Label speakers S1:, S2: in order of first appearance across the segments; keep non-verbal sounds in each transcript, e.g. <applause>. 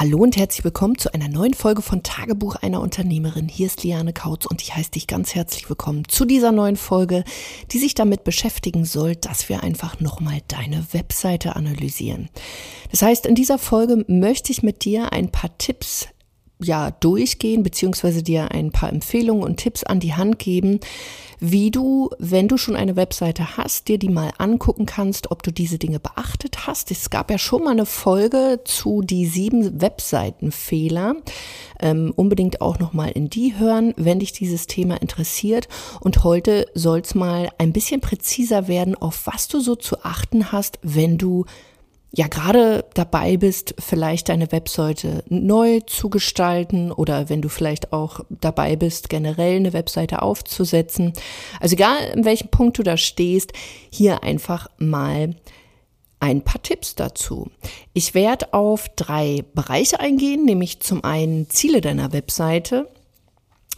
S1: Hallo und herzlich willkommen zu einer neuen Folge von Tagebuch einer Unternehmerin. Hier ist Liane Kautz und ich heiße dich ganz herzlich willkommen zu dieser neuen Folge, die sich damit beschäftigen soll, dass wir einfach nochmal deine Webseite analysieren. Das heißt, in dieser Folge möchte ich mit dir ein paar Tipps ja durchgehen, beziehungsweise dir ein paar Empfehlungen und Tipps an die Hand geben, wie du, wenn du schon eine Webseite hast, dir die mal angucken kannst, ob du diese Dinge beachtet hast. Es gab ja schon mal eine Folge zu die sieben Webseitenfehler. Ähm, unbedingt auch noch mal in die hören, wenn dich dieses Thema interessiert. Und heute soll es mal ein bisschen präziser werden, auf was du so zu achten hast, wenn du ja gerade dabei bist, vielleicht deine Webseite neu zu gestalten oder wenn du vielleicht auch dabei bist, generell eine Webseite aufzusetzen. Also egal, in welchem Punkt du da stehst, hier einfach mal ein paar Tipps dazu. Ich werde auf drei Bereiche eingehen, nämlich zum einen Ziele deiner Webseite,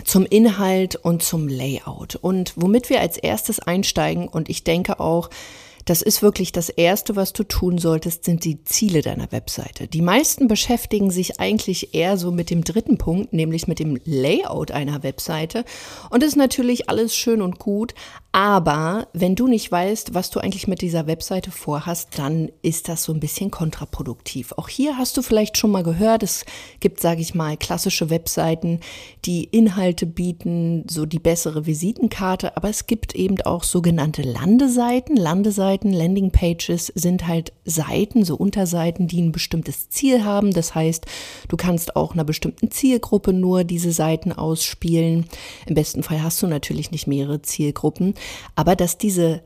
S1: zum Inhalt und zum Layout. Und womit wir als erstes einsteigen, und ich denke auch, das ist wirklich das Erste, was du tun solltest, sind die Ziele deiner Webseite. Die meisten beschäftigen sich eigentlich eher so mit dem dritten Punkt, nämlich mit dem Layout einer Webseite. Und das ist natürlich alles schön und gut, aber wenn du nicht weißt, was du eigentlich mit dieser Webseite vorhast, dann ist das so ein bisschen kontraproduktiv. Auch hier hast du vielleicht schon mal gehört, es gibt, sage ich mal, klassische Webseiten, die Inhalte bieten, so die bessere Visitenkarte, aber es gibt eben auch sogenannte Landeseiten. Landeseiten, Landingpages sind halt Seiten, so Unterseiten, die ein bestimmtes Ziel haben. Das heißt, du kannst auch einer bestimmten Zielgruppe nur diese Seiten ausspielen. Im besten Fall hast du natürlich nicht mehrere Zielgruppen aber dass diese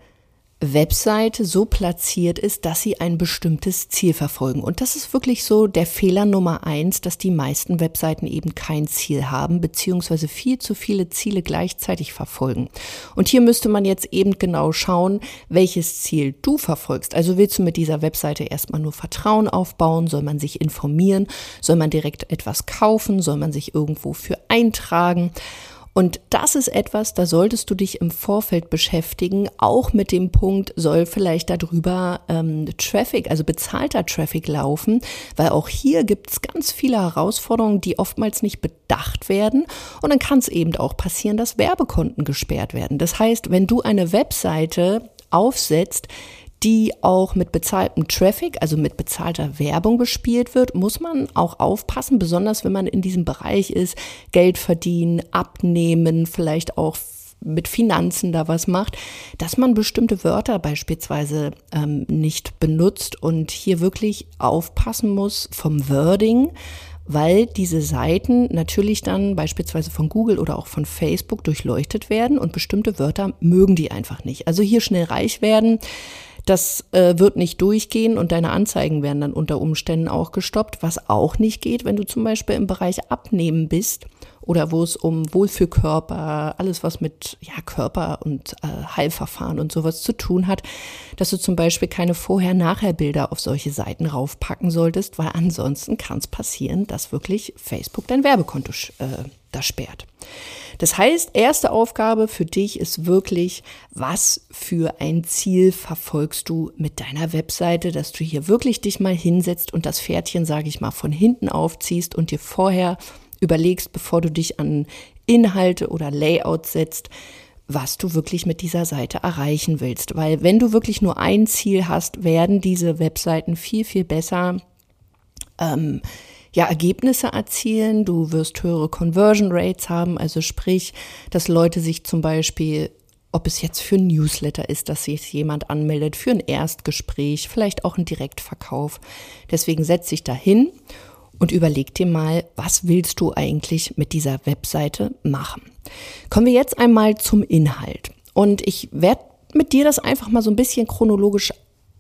S1: Webseite so platziert ist, dass sie ein bestimmtes Ziel verfolgen. Und das ist wirklich so der Fehler Nummer eins, dass die meisten Webseiten eben kein Ziel haben, beziehungsweise viel zu viele Ziele gleichzeitig verfolgen. Und hier müsste man jetzt eben genau schauen, welches Ziel du verfolgst. Also willst du mit dieser Webseite erstmal nur Vertrauen aufbauen? Soll man sich informieren? Soll man direkt etwas kaufen? Soll man sich irgendwo für eintragen? Und das ist etwas, da solltest du dich im Vorfeld beschäftigen, auch mit dem Punkt, soll vielleicht darüber ähm, Traffic, also bezahlter Traffic laufen, weil auch hier gibt es ganz viele Herausforderungen, die oftmals nicht bedacht werden. Und dann kann es eben auch passieren, dass Werbekonten gesperrt werden. Das heißt, wenn du eine Webseite aufsetzt, die auch mit bezahltem Traffic, also mit bezahlter Werbung bespielt wird, muss man auch aufpassen, besonders wenn man in diesem Bereich ist, Geld verdienen, abnehmen, vielleicht auch mit Finanzen da was macht, dass man bestimmte Wörter beispielsweise ähm, nicht benutzt und hier wirklich aufpassen muss vom Wording, weil diese Seiten natürlich dann beispielsweise von Google oder auch von Facebook durchleuchtet werden und bestimmte Wörter mögen die einfach nicht. Also hier schnell reich werden, das äh, wird nicht durchgehen und deine Anzeigen werden dann unter Umständen auch gestoppt, was auch nicht geht, wenn du zum Beispiel im Bereich Abnehmen bist oder wo es um Wohlfühlkörper, alles was mit ja, Körper und äh, Heilverfahren und sowas zu tun hat, dass du zum Beispiel keine Vorher-Nachher-Bilder auf solche Seiten raufpacken solltest, weil ansonsten kann es passieren, dass wirklich Facebook dein Werbekonto äh, da sperrt. Das heißt, erste Aufgabe für dich ist wirklich, was für ein Ziel verfolgst du mit deiner Webseite, dass du hier wirklich dich mal hinsetzt und das Pferdchen, sage ich mal, von hinten aufziehst und dir vorher überlegst, bevor du dich an Inhalte oder Layout setzt, was du wirklich mit dieser Seite erreichen willst. Weil wenn du wirklich nur ein Ziel hast, werden diese Webseiten viel, viel besser ähm, ja, Ergebnisse erzielen. Du wirst höhere Conversion Rates haben, also sprich, dass Leute sich zum Beispiel ob es jetzt für ein Newsletter ist, dass sich jemand anmeldet, für ein Erstgespräch, vielleicht auch ein Direktverkauf. Deswegen setz dich da hin und überleg dir mal, was willst du eigentlich mit dieser Webseite machen. Kommen wir jetzt einmal zum Inhalt. Und ich werde mit dir das einfach mal so ein bisschen chronologisch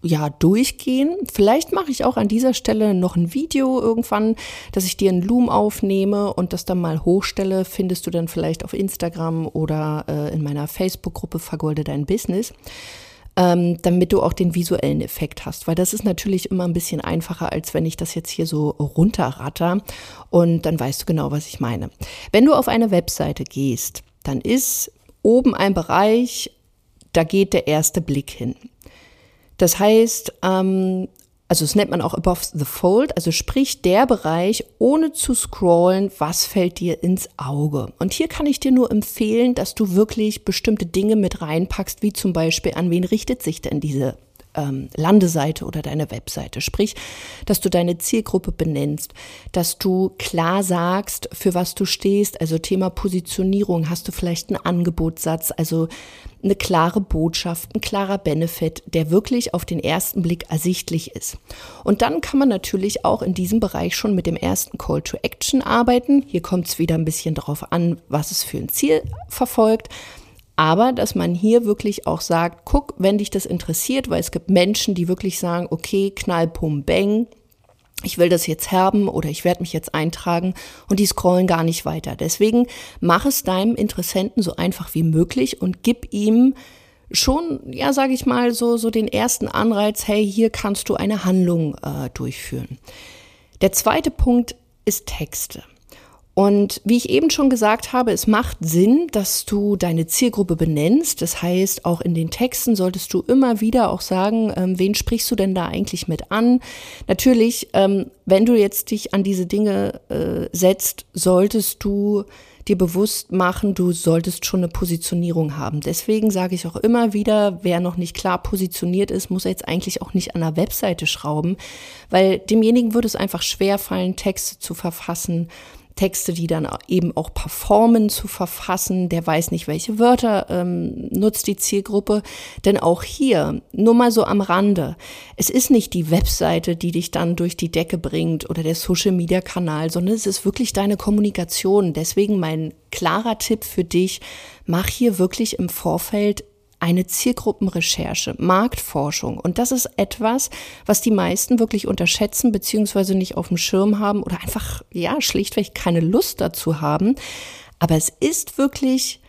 S1: ja, durchgehen. Vielleicht mache ich auch an dieser Stelle noch ein Video irgendwann, dass ich dir einen Loom aufnehme und das dann mal hochstelle. Findest du dann vielleicht auf Instagram oder äh, in meiner Facebook-Gruppe Vergolde dein Business ähm, damit du auch den visuellen Effekt hast. Weil das ist natürlich immer ein bisschen einfacher, als wenn ich das jetzt hier so runterratter und dann weißt du genau, was ich meine. Wenn du auf eine Webseite gehst, dann ist oben ein Bereich, da geht der erste Blick hin. Das heißt, ähm, also es nennt man auch above the fold, also sprich der Bereich, ohne zu scrollen, was fällt dir ins Auge. Und hier kann ich dir nur empfehlen, dass du wirklich bestimmte Dinge mit reinpackst, wie zum Beispiel, an wen richtet sich denn diese ähm, Landeseite oder deine Webseite. Sprich, dass du deine Zielgruppe benennst, dass du klar sagst, für was du stehst. Also Thema Positionierung, hast du vielleicht einen Angebotssatz, also eine klare Botschaft, ein klarer Benefit, der wirklich auf den ersten Blick ersichtlich ist. Und dann kann man natürlich auch in diesem Bereich schon mit dem ersten Call to Action arbeiten. Hier kommt es wieder ein bisschen darauf an, was es für ein Ziel verfolgt. Aber dass man hier wirklich auch sagt, guck, wenn dich das interessiert, weil es gibt Menschen, die wirklich sagen, okay, knall, pum, bang, ich will das jetzt haben oder ich werde mich jetzt eintragen und die scrollen gar nicht weiter. Deswegen mach es deinem Interessenten so einfach wie möglich und gib ihm schon, ja, sage ich mal, so, so den ersten Anreiz, hey, hier kannst du eine Handlung äh, durchführen. Der zweite Punkt ist Texte. Und wie ich eben schon gesagt habe, es macht Sinn, dass du deine Zielgruppe benennst. Das heißt, auch in den Texten solltest du immer wieder auch sagen, ähm, wen sprichst du denn da eigentlich mit an? Natürlich, ähm, wenn du jetzt dich an diese Dinge äh, setzt, solltest du dir bewusst machen, du solltest schon eine Positionierung haben. Deswegen sage ich auch immer wieder, wer noch nicht klar positioniert ist, muss jetzt eigentlich auch nicht an der Webseite schrauben, weil demjenigen würde es einfach schwer fallen, Texte zu verfassen, Texte, die dann eben auch performen, zu verfassen. Der weiß nicht, welche Wörter ähm, nutzt die Zielgruppe. Denn auch hier, nur mal so am Rande, es ist nicht die Webseite, die dich dann durch die Decke bringt oder der Social-Media-Kanal, sondern es ist wirklich deine Kommunikation. Deswegen mein klarer Tipp für dich, mach hier wirklich im Vorfeld eine Zielgruppenrecherche, Marktforschung. Und das ist etwas, was die meisten wirklich unterschätzen, beziehungsweise nicht auf dem Schirm haben oder einfach, ja, schlichtweg keine Lust dazu haben. Aber es ist wirklich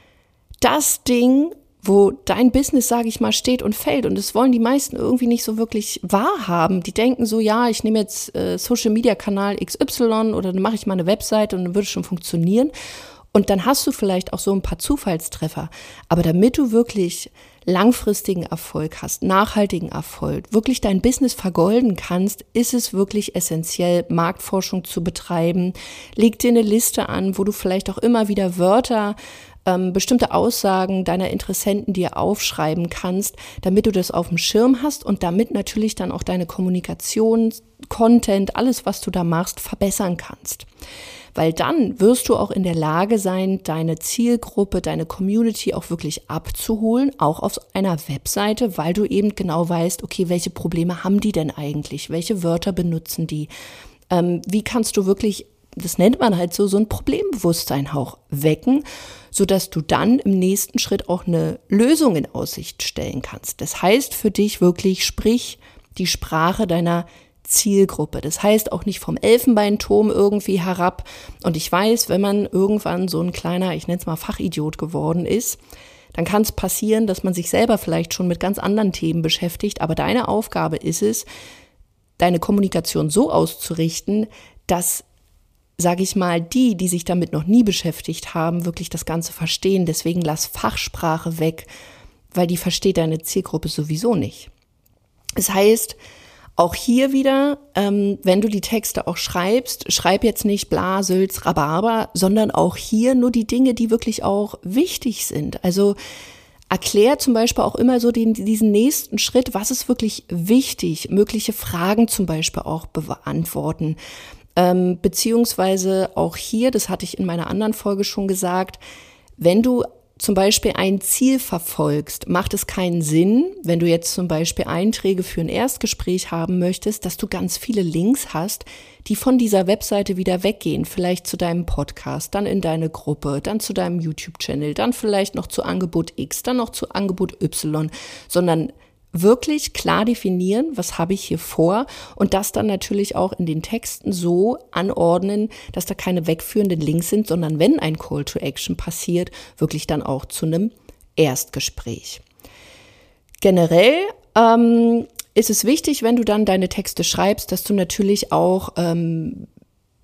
S1: das Ding, wo dein Business, sage ich mal, steht und fällt. Und das wollen die meisten irgendwie nicht so wirklich wahrhaben. Die denken so, ja, ich nehme jetzt äh, Social Media Kanal XY oder dann mache ich mal eine Website und dann würde es schon funktionieren. Und dann hast du vielleicht auch so ein paar Zufallstreffer. Aber damit du wirklich langfristigen Erfolg hast, nachhaltigen Erfolg, wirklich dein Business vergolden kannst, ist es wirklich essentiell, Marktforschung zu betreiben. Leg dir eine Liste an, wo du vielleicht auch immer wieder Wörter ähm, bestimmte Aussagen deiner Interessenten dir aufschreiben kannst, damit du das auf dem Schirm hast und damit natürlich dann auch deine Kommunikation, Content, alles, was du da machst, verbessern kannst weil dann wirst du auch in der Lage sein, deine Zielgruppe, deine Community auch wirklich abzuholen, auch auf einer Webseite, weil du eben genau weißt, okay, welche Probleme haben die denn eigentlich? Welche Wörter benutzen die? Ähm, wie kannst du wirklich, das nennt man halt so, so ein Problembewusstsein auch wecken, sodass du dann im nächsten Schritt auch eine Lösung in Aussicht stellen kannst. Das heißt für dich wirklich, sprich die Sprache deiner Zielgruppe. Das heißt auch nicht vom Elfenbeinturm irgendwie herab. Und ich weiß, wenn man irgendwann so ein kleiner, ich nenne es mal Fachidiot geworden ist, dann kann es passieren, dass man sich selber vielleicht schon mit ganz anderen Themen beschäftigt. Aber deine Aufgabe ist es, deine Kommunikation so auszurichten, dass sage ich mal, die, die sich damit noch nie beschäftigt haben, wirklich das Ganze verstehen. Deswegen lass Fachsprache weg, weil die versteht deine Zielgruppe sowieso nicht. Es heißt, auch hier wieder, ähm, wenn du die Texte auch schreibst, schreib jetzt nicht bla, Sülz, Rhabarber, sondern auch hier nur die Dinge, die wirklich auch wichtig sind. Also erklär zum Beispiel auch immer so den, diesen nächsten Schritt, was ist wirklich wichtig, mögliche Fragen zum Beispiel auch beantworten. Ähm, beziehungsweise auch hier, das hatte ich in meiner anderen Folge schon gesagt, wenn du zum Beispiel ein Ziel verfolgst, macht es keinen Sinn, wenn du jetzt zum Beispiel Einträge für ein Erstgespräch haben möchtest, dass du ganz viele Links hast, die von dieser Webseite wieder weggehen, vielleicht zu deinem Podcast, dann in deine Gruppe, dann zu deinem YouTube-Channel, dann vielleicht noch zu Angebot X, dann noch zu Angebot Y, sondern wirklich klar definieren, was habe ich hier vor und das dann natürlich auch in den Texten so anordnen, dass da keine wegführenden Links sind, sondern wenn ein Call to Action passiert, wirklich dann auch zu einem Erstgespräch. Generell ähm, ist es wichtig, wenn du dann deine Texte schreibst, dass du natürlich auch ähm,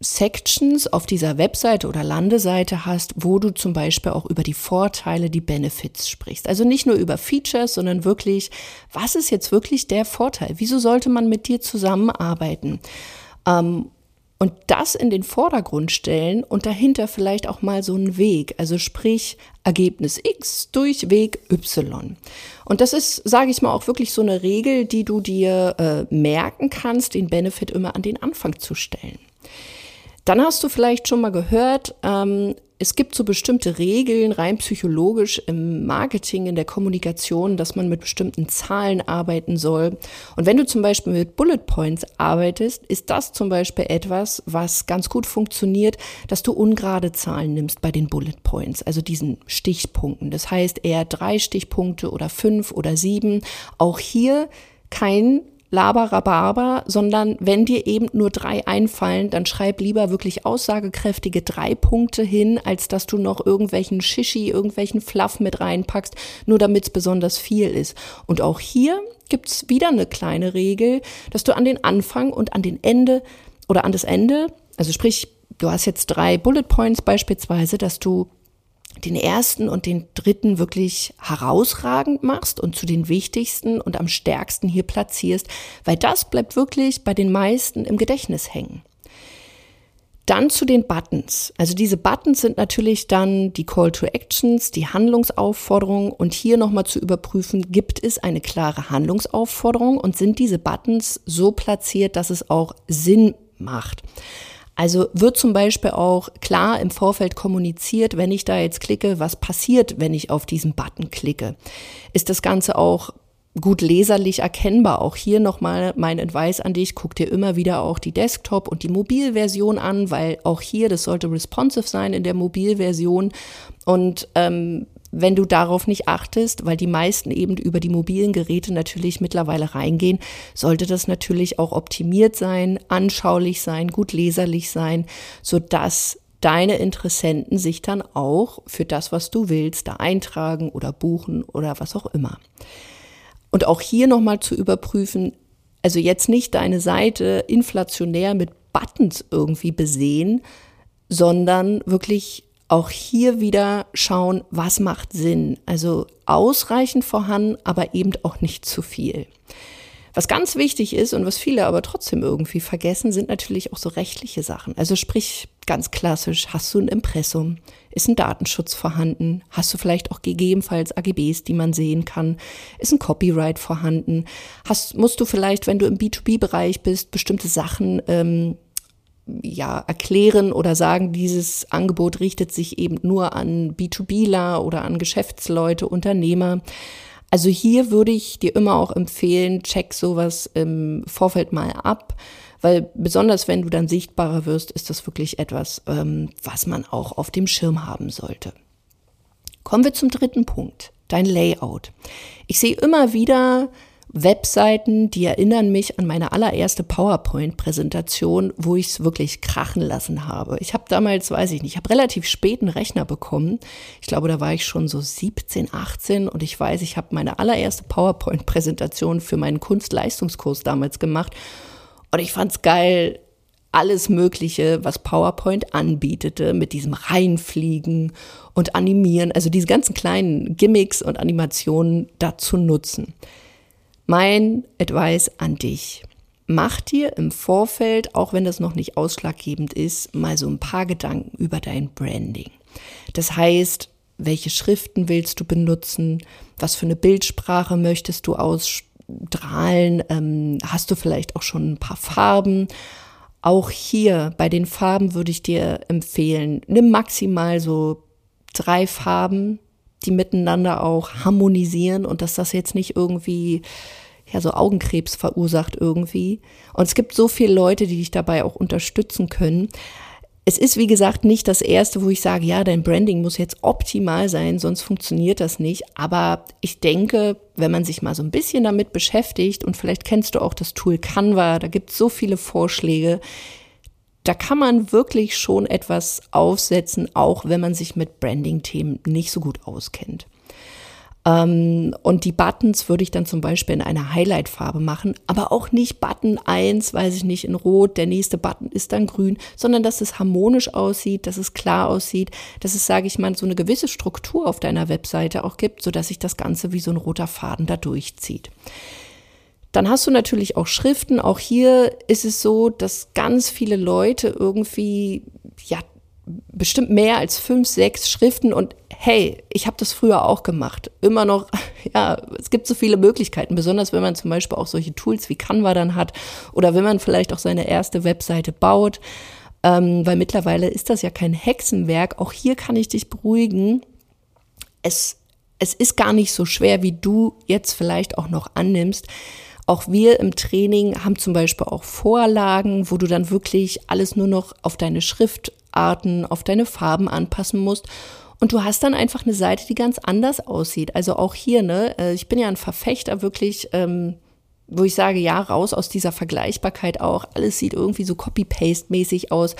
S1: Sections auf dieser Webseite oder Landeseite hast, wo du zum Beispiel auch über die Vorteile, die Benefits sprichst. Also nicht nur über Features, sondern wirklich, was ist jetzt wirklich der Vorteil? Wieso sollte man mit dir zusammenarbeiten? Ähm, und das in den Vordergrund stellen und dahinter vielleicht auch mal so einen Weg, also sprich Ergebnis X durch Weg Y. Und das ist, sage ich mal, auch wirklich so eine Regel, die du dir äh, merken kannst, den Benefit immer an den Anfang zu stellen. Dann hast du vielleicht schon mal gehört, ähm, es gibt so bestimmte Regeln, rein psychologisch im Marketing, in der Kommunikation, dass man mit bestimmten Zahlen arbeiten soll. Und wenn du zum Beispiel mit Bullet Points arbeitest, ist das zum Beispiel etwas, was ganz gut funktioniert, dass du ungerade Zahlen nimmst bei den Bullet Points, also diesen Stichpunkten. Das heißt eher drei Stichpunkte oder fünf oder sieben. Auch hier kein Laber, sondern wenn dir eben nur drei einfallen, dann schreib lieber wirklich aussagekräftige drei Punkte hin, als dass du noch irgendwelchen Shishi, irgendwelchen Fluff mit reinpackst, nur damit es besonders viel ist. Und auch hier gibt's wieder eine kleine Regel, dass du an den Anfang und an den Ende oder an das Ende, also sprich, du hast jetzt drei Bullet Points beispielsweise, dass du den ersten und den dritten wirklich herausragend machst und zu den wichtigsten und am stärksten hier platzierst, weil das bleibt wirklich bei den meisten im Gedächtnis hängen. Dann zu den Buttons. Also diese Buttons sind natürlich dann die Call to Actions, die Handlungsaufforderung und hier nochmal zu überprüfen, gibt es eine klare Handlungsaufforderung und sind diese Buttons so platziert, dass es auch Sinn macht. Also wird zum Beispiel auch klar im Vorfeld kommuniziert, wenn ich da jetzt klicke, was passiert, wenn ich auf diesen Button klicke. Ist das Ganze auch gut leserlich erkennbar. Auch hier nochmal mein Advice an dich, guck dir immer wieder auch die Desktop- und die Mobilversion an, weil auch hier, das sollte responsive sein in der Mobilversion. Und ähm, wenn du darauf nicht achtest, weil die meisten eben über die mobilen Geräte natürlich mittlerweile reingehen, sollte das natürlich auch optimiert sein, anschaulich sein, gut leserlich sein, so dass deine Interessenten sich dann auch für das, was du willst, da eintragen oder buchen oder was auch immer. Und auch hier nochmal zu überprüfen, also jetzt nicht deine Seite inflationär mit Buttons irgendwie besehen, sondern wirklich auch hier wieder schauen, was macht Sinn. Also ausreichend vorhanden, aber eben auch nicht zu viel. Was ganz wichtig ist und was viele aber trotzdem irgendwie vergessen, sind natürlich auch so rechtliche Sachen. Also sprich ganz klassisch, hast du ein Impressum? Ist ein Datenschutz vorhanden? Hast du vielleicht auch gegebenenfalls AGBs, die man sehen kann? Ist ein Copyright vorhanden? Hast, musst du vielleicht, wenn du im B2B-Bereich bist, bestimmte Sachen ähm, ja, erklären oder sagen, dieses Angebot richtet sich eben nur an B2Bler oder an Geschäftsleute, Unternehmer. Also hier würde ich dir immer auch empfehlen, check sowas im Vorfeld mal ab, weil besonders wenn du dann sichtbarer wirst, ist das wirklich etwas, ähm, was man auch auf dem Schirm haben sollte. Kommen wir zum dritten Punkt, dein Layout. Ich sehe immer wieder Webseiten, die erinnern mich an meine allererste PowerPoint-Präsentation, wo ich es wirklich krachen lassen habe. Ich habe damals, weiß ich nicht, ich habe relativ spät einen Rechner bekommen. Ich glaube, da war ich schon so 17, 18 und ich weiß, ich habe meine allererste PowerPoint-Präsentation für meinen Kunstleistungskurs damals gemacht. Und ich fand es geil, alles Mögliche, was PowerPoint anbietete, mit diesem Reinfliegen und Animieren, also diese ganzen kleinen Gimmicks und Animationen dazu nutzen. Mein Advice an dich. Mach dir im Vorfeld, auch wenn das noch nicht ausschlaggebend ist, mal so ein paar Gedanken über dein Branding. Das heißt, welche Schriften willst du benutzen? Was für eine Bildsprache möchtest du ausstrahlen? Ähm, hast du vielleicht auch schon ein paar Farben? Auch hier bei den Farben würde ich dir empfehlen, nimm maximal so drei Farben, die miteinander auch harmonisieren und dass das jetzt nicht irgendwie ja so Augenkrebs verursacht irgendwie. Und es gibt so viele Leute, die dich dabei auch unterstützen können. Es ist, wie gesagt, nicht das erste, wo ich sage, ja, dein Branding muss jetzt optimal sein, sonst funktioniert das nicht. Aber ich denke, wenn man sich mal so ein bisschen damit beschäftigt und vielleicht kennst du auch das Tool Canva, da gibt es so viele Vorschläge, da kann man wirklich schon etwas aufsetzen, auch wenn man sich mit Branding-Themen nicht so gut auskennt. Ähm, und die Buttons würde ich dann zum Beispiel in einer Highlight-Farbe machen, aber auch nicht Button 1, weiß ich nicht, in Rot, der nächste Button ist dann grün, sondern dass es harmonisch aussieht, dass es klar aussieht, dass es, sage ich mal, so eine gewisse Struktur auf deiner Webseite auch gibt, sodass sich das Ganze wie so ein roter Faden da durchzieht. Dann hast du natürlich auch Schriften. Auch hier ist es so, dass ganz viele Leute irgendwie, ja, bestimmt mehr als fünf, sechs Schriften und hey, ich habe das früher auch gemacht. Immer noch, <laughs> ja, es gibt so viele Möglichkeiten, besonders wenn man zum Beispiel auch solche Tools wie Canva dann hat oder wenn man vielleicht auch seine erste Webseite baut, ähm, weil mittlerweile ist das ja kein Hexenwerk. Auch hier kann ich dich beruhigen. Es, es ist gar nicht so schwer, wie du jetzt vielleicht auch noch annimmst. Auch wir im Training haben zum Beispiel auch Vorlagen, wo du dann wirklich alles nur noch auf deine Schriftarten, auf deine Farben anpassen musst. Und du hast dann einfach eine Seite, die ganz anders aussieht. Also auch hier, ne, äh, ich bin ja ein Verfechter wirklich, ähm, wo ich sage, ja, raus aus dieser Vergleichbarkeit auch. Alles sieht irgendwie so Copy-Paste-mäßig aus.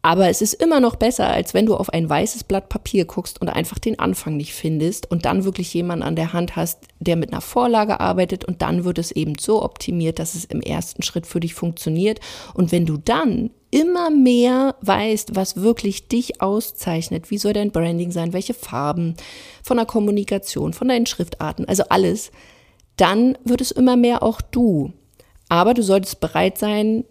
S1: Aber es ist immer noch besser, als wenn du auf ein weißes Blatt Papier guckst und einfach den Anfang nicht findest und dann wirklich jemanden an der Hand hast, der mit einer Vorlage arbeitet und dann wird es eben so optimiert, dass es im ersten Schritt für dich funktioniert. Und wenn du dann immer mehr weißt, was wirklich dich auszeichnet, wie soll dein Branding sein, welche Farben, von der Kommunikation, von deinen Schriftarten, also alles, dann wird es immer mehr auch du. Aber du solltest bereit sein,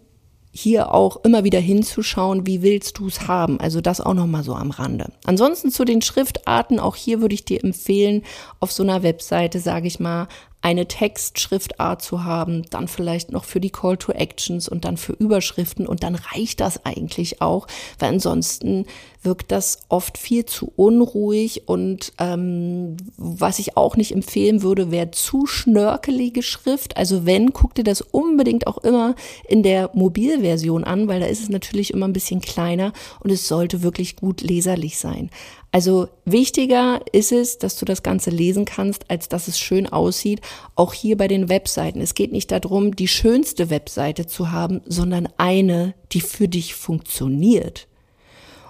S1: hier auch immer wieder hinzuschauen, wie willst du es haben. Also das auch nochmal so am Rande. Ansonsten zu den Schriftarten, auch hier würde ich dir empfehlen, auf so einer Webseite, sage ich mal, eine Textschriftart zu haben, dann vielleicht noch für die Call to Actions und dann für Überschriften und dann reicht das eigentlich auch, weil ansonsten wirkt das oft viel zu unruhig und ähm, was ich auch nicht empfehlen würde, wäre zu schnörkelige Schrift. Also wenn, guck dir das unbedingt auch immer in der Mobilversion an, weil da ist es natürlich immer ein bisschen kleiner und es sollte wirklich gut leserlich sein. Also wichtiger ist es, dass du das Ganze lesen kannst, als dass es schön aussieht. Auch hier bei den Webseiten. Es geht nicht darum, die schönste Webseite zu haben, sondern eine, die für dich funktioniert.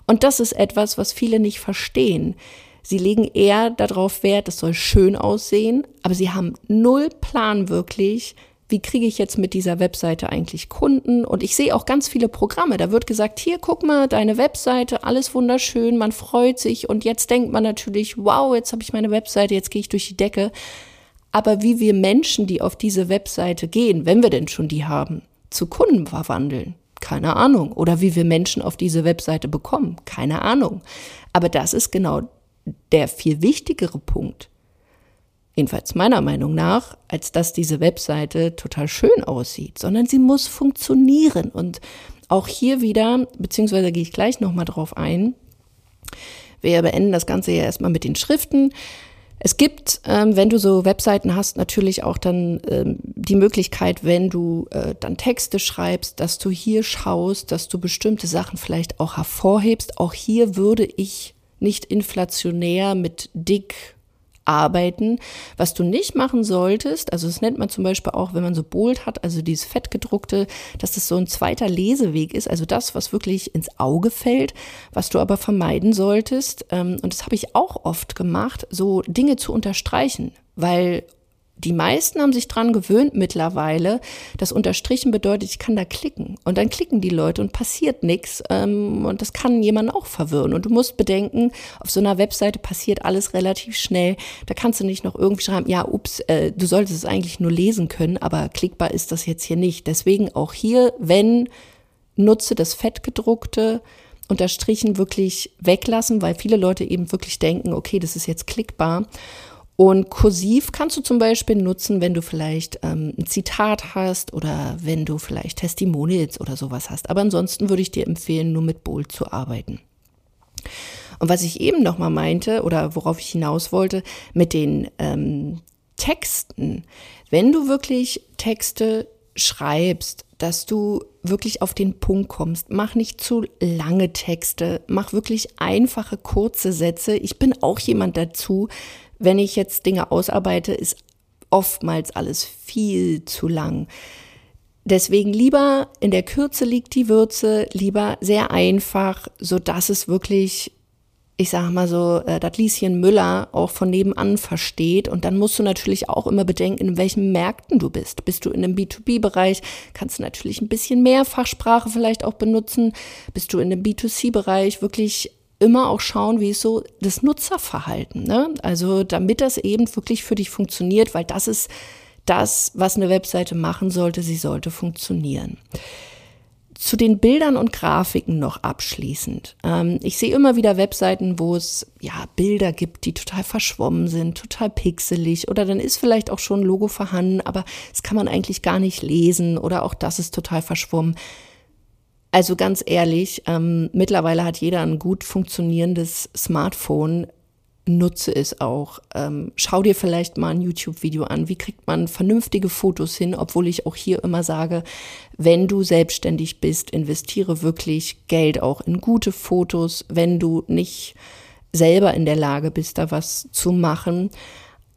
S1: Und das ist etwas, was viele nicht verstehen. Sie legen eher darauf Wert, es soll schön aussehen, aber sie haben null Plan wirklich, wie kriege ich jetzt mit dieser Webseite eigentlich Kunden? Und ich sehe auch ganz viele Programme. Da wird gesagt, hier, guck mal, deine Webseite, alles wunderschön, man freut sich. Und jetzt denkt man natürlich, wow, jetzt habe ich meine Webseite, jetzt gehe ich durch die Decke. Aber wie wir Menschen, die auf diese Webseite gehen, wenn wir denn schon die haben, zu Kunden verwandeln, keine Ahnung. Oder wie wir Menschen auf diese Webseite bekommen, keine Ahnung. Aber das ist genau der viel wichtigere Punkt jedenfalls meiner Meinung nach, als dass diese Webseite total schön aussieht, sondern sie muss funktionieren. Und auch hier wieder, beziehungsweise gehe ich gleich nochmal drauf ein, wir beenden das Ganze ja erstmal mit den Schriften. Es gibt, ähm, wenn du so Webseiten hast, natürlich auch dann ähm, die Möglichkeit, wenn du äh, dann Texte schreibst, dass du hier schaust, dass du bestimmte Sachen vielleicht auch hervorhebst. Auch hier würde ich nicht inflationär mit dick arbeiten. Was du nicht machen solltest, also das nennt man zum Beispiel auch, wenn man so Bold hat, also dieses fettgedruckte, dass das so ein zweiter Leseweg ist, also das, was wirklich ins Auge fällt, was du aber vermeiden solltest. Ähm, und das habe ich auch oft gemacht, so Dinge zu unterstreichen, weil die meisten haben sich dran gewöhnt mittlerweile, dass unterstrichen bedeutet, ich kann da klicken. Und dann klicken die Leute und passiert nichts. Ähm, und das kann jemanden auch verwirren. Und du musst bedenken, auf so einer Webseite passiert alles relativ schnell. Da kannst du nicht noch irgendwie schreiben, ja, ups, äh, du solltest es eigentlich nur lesen können, aber klickbar ist das jetzt hier nicht. Deswegen auch hier, wenn, nutze das fettgedruckte, unterstrichen wirklich weglassen, weil viele Leute eben wirklich denken, okay, das ist jetzt klickbar. Und kursiv kannst du zum Beispiel nutzen, wenn du vielleicht ähm, ein Zitat hast oder wenn du vielleicht Testimonials oder sowas hast. Aber ansonsten würde ich dir empfehlen, nur mit Bold zu arbeiten. Und was ich eben nochmal meinte oder worauf ich hinaus wollte, mit den ähm, Texten, wenn du wirklich Texte schreibst, dass du wirklich auf den Punkt kommst. Mach nicht zu lange Texte, mach wirklich einfache, kurze Sätze. Ich bin auch jemand dazu, wenn ich jetzt Dinge ausarbeite, ist oftmals alles viel zu lang. Deswegen lieber in der Kürze liegt die Würze, lieber sehr einfach, so dass es wirklich ich sag mal so, äh, das Lieschen Müller auch von nebenan versteht. Und dann musst du natürlich auch immer bedenken, in welchen Märkten du bist. Bist du in einem B2B-Bereich, kannst du natürlich ein bisschen mehr Fachsprache vielleicht auch benutzen. Bist du in einem B2C-Bereich, wirklich immer auch schauen, wie ist so das Nutzerverhalten. Ne? Also damit das eben wirklich für dich funktioniert, weil das ist das, was eine Webseite machen sollte. Sie sollte funktionieren. Zu den Bildern und Grafiken noch abschließend. Ähm, ich sehe immer wieder Webseiten, wo es ja Bilder gibt, die total verschwommen sind, total pixelig oder dann ist vielleicht auch schon ein Logo vorhanden, aber das kann man eigentlich gar nicht lesen oder auch das ist total verschwommen. Also ganz ehrlich, ähm, mittlerweile hat jeder ein gut funktionierendes Smartphone nutze es auch. Ähm, schau dir vielleicht mal ein YouTube-Video an. Wie kriegt man vernünftige Fotos hin? Obwohl ich auch hier immer sage, wenn du selbstständig bist, investiere wirklich Geld auch in gute Fotos, wenn du nicht selber in der Lage bist, da was zu machen.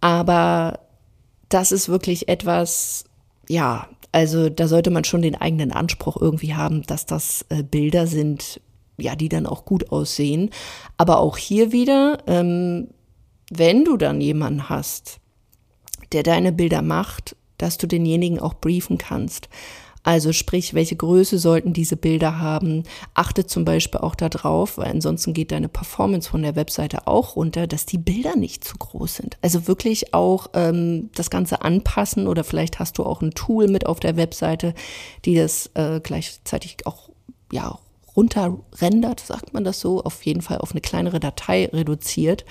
S1: Aber das ist wirklich etwas, ja, also da sollte man schon den eigenen Anspruch irgendwie haben, dass das äh, Bilder sind, ja, die dann auch gut aussehen. Aber auch hier wieder, ähm, wenn du dann jemanden hast, der deine Bilder macht, dass du denjenigen auch briefen kannst. Also sprich, welche Größe sollten diese Bilder haben? Achte zum Beispiel auch darauf, weil ansonsten geht deine Performance von der Webseite auch runter, dass die Bilder nicht zu groß sind. Also wirklich auch ähm, das Ganze anpassen oder vielleicht hast du auch ein Tool mit auf der Webseite, die das äh, gleichzeitig auch ja runterrendert, sagt man das so, auf jeden Fall auf eine kleinere Datei reduziert,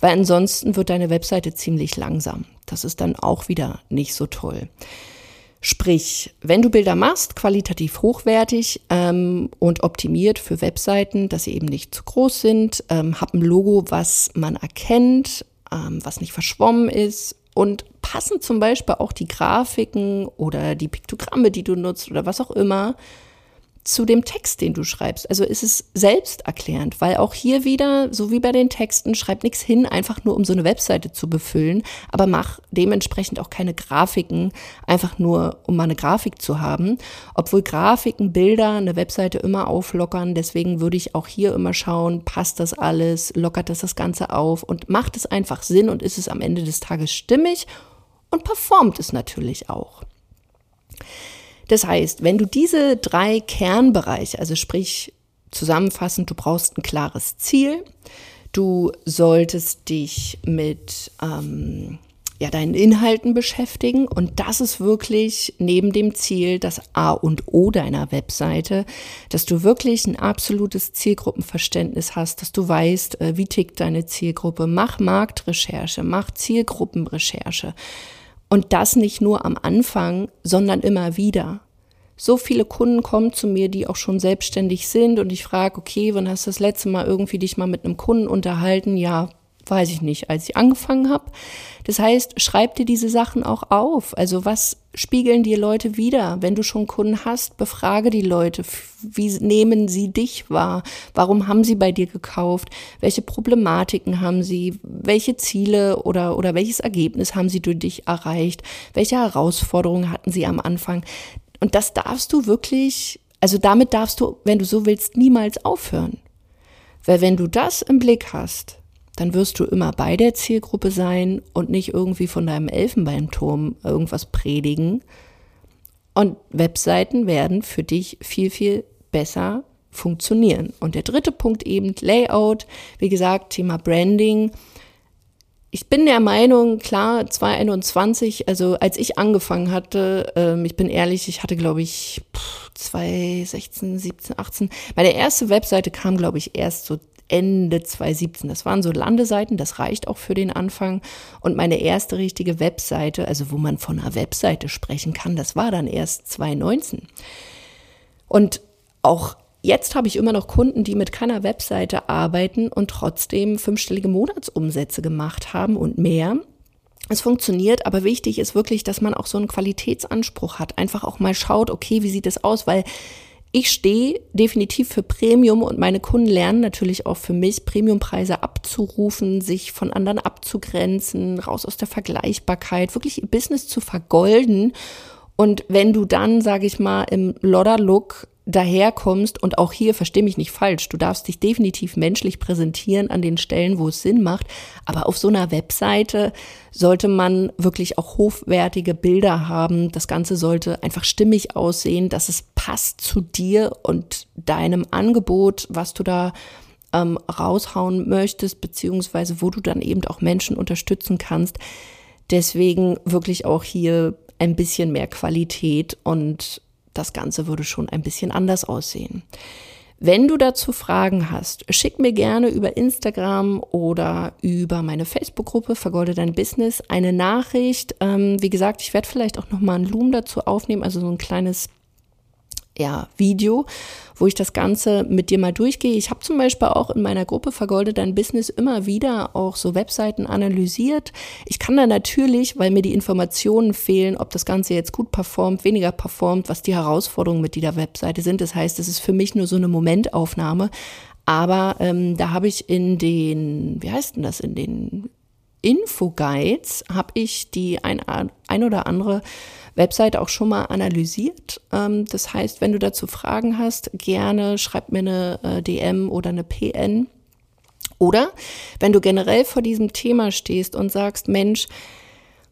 S1: weil ansonsten wird deine Webseite ziemlich langsam. Das ist dann auch wieder nicht so toll. Sprich, wenn du Bilder machst, qualitativ hochwertig ähm, und optimiert für Webseiten, dass sie eben nicht zu groß sind, ähm, hab ein Logo, was man erkennt, ähm, was nicht verschwommen ist. Und passen zum Beispiel auch die Grafiken oder die Piktogramme, die du nutzt oder was auch immer zu dem Text, den du schreibst. Also ist es selbsterklärend, weil auch hier wieder, so wie bei den Texten, schreib nichts hin, einfach nur um so eine Webseite zu befüllen, aber mach dementsprechend auch keine Grafiken, einfach nur um mal eine Grafik zu haben. Obwohl Grafiken, Bilder eine Webseite immer auflockern, deswegen würde ich auch hier immer schauen, passt das alles, lockert das das Ganze auf und macht es einfach Sinn und ist es am Ende des Tages stimmig und performt es natürlich auch. Das heißt, wenn du diese drei Kernbereiche, also sprich zusammenfassend, du brauchst ein klares Ziel, du solltest dich mit ähm, ja, deinen Inhalten beschäftigen und das ist wirklich neben dem Ziel das A und O deiner Webseite, dass du wirklich ein absolutes Zielgruppenverständnis hast, dass du weißt, äh, wie tickt deine Zielgruppe, mach Marktrecherche, mach Zielgruppenrecherche, und das nicht nur am Anfang, sondern immer wieder. So viele Kunden kommen zu mir, die auch schon selbstständig sind und ich frage, okay, wann hast du das letzte Mal irgendwie dich mal mit einem Kunden unterhalten? Ja, weiß ich nicht, als ich angefangen habe. Das heißt, schreib dir diese Sachen auch auf. Also was spiegeln dir Leute wieder? Wenn du schon Kunden hast, befrage die Leute. Wie nehmen sie dich wahr? Warum haben sie bei dir gekauft? Welche Problematiken haben sie? Welche Ziele oder, oder welches Ergebnis haben sie durch dich erreicht? Welche Herausforderungen hatten sie am Anfang? Und das darfst du wirklich, also damit darfst du, wenn du so willst, niemals aufhören. Weil wenn du das im Blick hast, dann wirst du immer bei der Zielgruppe sein und nicht irgendwie von deinem Elfenbeinturm irgendwas predigen. Und Webseiten werden für dich viel, viel besser funktionieren. Und der dritte Punkt eben Layout, wie gesagt, Thema Branding. Ich bin der Meinung, klar, 2021, also als ich angefangen hatte, ähm, ich bin ehrlich, ich hatte, glaube ich, 2016, 17, 18, meine erste Webseite kam, glaube ich, erst so Ende 2017. Das waren so Landeseiten, das reicht auch für den Anfang. Und meine erste richtige Webseite, also wo man von einer Webseite sprechen kann, das war dann erst 2019. Und auch jetzt habe ich immer noch Kunden, die mit keiner Webseite arbeiten und trotzdem fünfstellige Monatsumsätze gemacht haben und mehr. Es funktioniert, aber wichtig ist wirklich, dass man auch so einen Qualitätsanspruch hat. Einfach auch mal schaut, okay, wie sieht es aus, weil ich stehe definitiv für Premium und meine Kunden lernen natürlich auch für mich, Premiumpreise abzurufen, sich von anderen abzugrenzen, raus aus der Vergleichbarkeit, wirklich ihr Business zu vergolden. Und wenn du dann, sage ich mal, im Lodder-Look daherkommst und auch hier versteh mich nicht falsch, du darfst dich definitiv menschlich präsentieren an den Stellen, wo es Sinn macht, aber auf so einer Webseite sollte man wirklich auch hochwertige Bilder haben. Das Ganze sollte einfach stimmig aussehen, dass es passt zu dir und deinem Angebot, was du da ähm, raushauen möchtest, beziehungsweise wo du dann eben auch Menschen unterstützen kannst. Deswegen wirklich auch hier ein bisschen mehr Qualität und das Ganze würde schon ein bisschen anders aussehen. Wenn du dazu Fragen hast, schick mir gerne über Instagram oder über meine Facebook-Gruppe Vergolde dein Business eine Nachricht. Ähm, wie gesagt, ich werde vielleicht auch noch mal ein Loom dazu aufnehmen, also so ein kleines ja, Video, wo ich das Ganze mit dir mal durchgehe. Ich habe zum Beispiel auch in meiner Gruppe Vergolde dein Business immer wieder auch so Webseiten analysiert. Ich kann da natürlich, weil mir die Informationen fehlen, ob das Ganze jetzt gut performt, weniger performt, was die Herausforderungen mit dieser Webseite sind. Das heißt, es ist für mich nur so eine Momentaufnahme. Aber ähm, da habe ich in den, wie heißt denn das, in den Infoguides habe ich die ein, ein oder andere Website auch schon mal analysiert. Ähm, das heißt, wenn du dazu Fragen hast, gerne schreib mir eine äh, DM oder eine PN. Oder wenn du generell vor diesem Thema stehst und sagst, Mensch,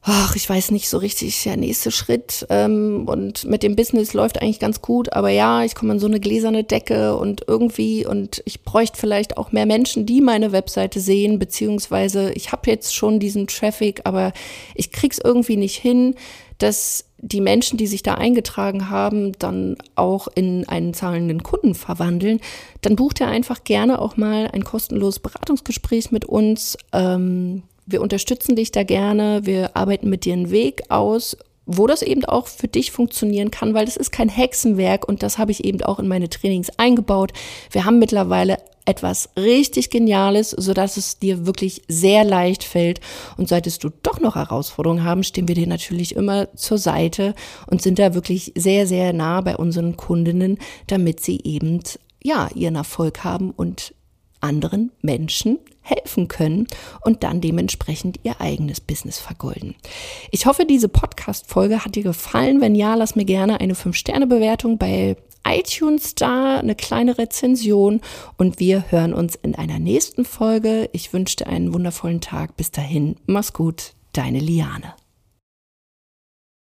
S1: ach, ich weiß nicht so richtig, der nächste Schritt ähm, und mit dem Business läuft eigentlich ganz gut, aber ja, ich komme an so eine gläserne Decke und irgendwie und ich bräuchte vielleicht auch mehr Menschen, die meine Webseite sehen, beziehungsweise ich habe jetzt schon diesen Traffic, aber ich krieg's irgendwie nicht hin, dass die Menschen, die sich da eingetragen haben, dann auch in einen zahlenden Kunden verwandeln, dann bucht er einfach gerne auch mal ein kostenloses Beratungsgespräch mit uns. Ähm, wir unterstützen dich da gerne, wir arbeiten mit dir einen Weg aus, wo das eben auch für dich funktionieren kann, weil das ist kein Hexenwerk und das habe ich eben auch in meine Trainings eingebaut. Wir haben mittlerweile etwas richtig Geniales, sodass es dir wirklich sehr leicht fällt. Und solltest du doch noch Herausforderungen haben, stehen wir dir natürlich immer zur Seite und sind da wirklich sehr, sehr nah bei unseren Kundinnen, damit sie eben ja ihren Erfolg haben und anderen Menschen helfen können und dann dementsprechend ihr eigenes Business vergolden. Ich hoffe, diese Podcast-Folge hat dir gefallen. Wenn ja, lass mir gerne eine 5-Sterne-Bewertung bei iTunes da, eine kleine Rezension und wir hören uns in einer nächsten Folge. Ich wünsche dir einen wundervollen Tag. Bis dahin, mach's gut, deine Liane.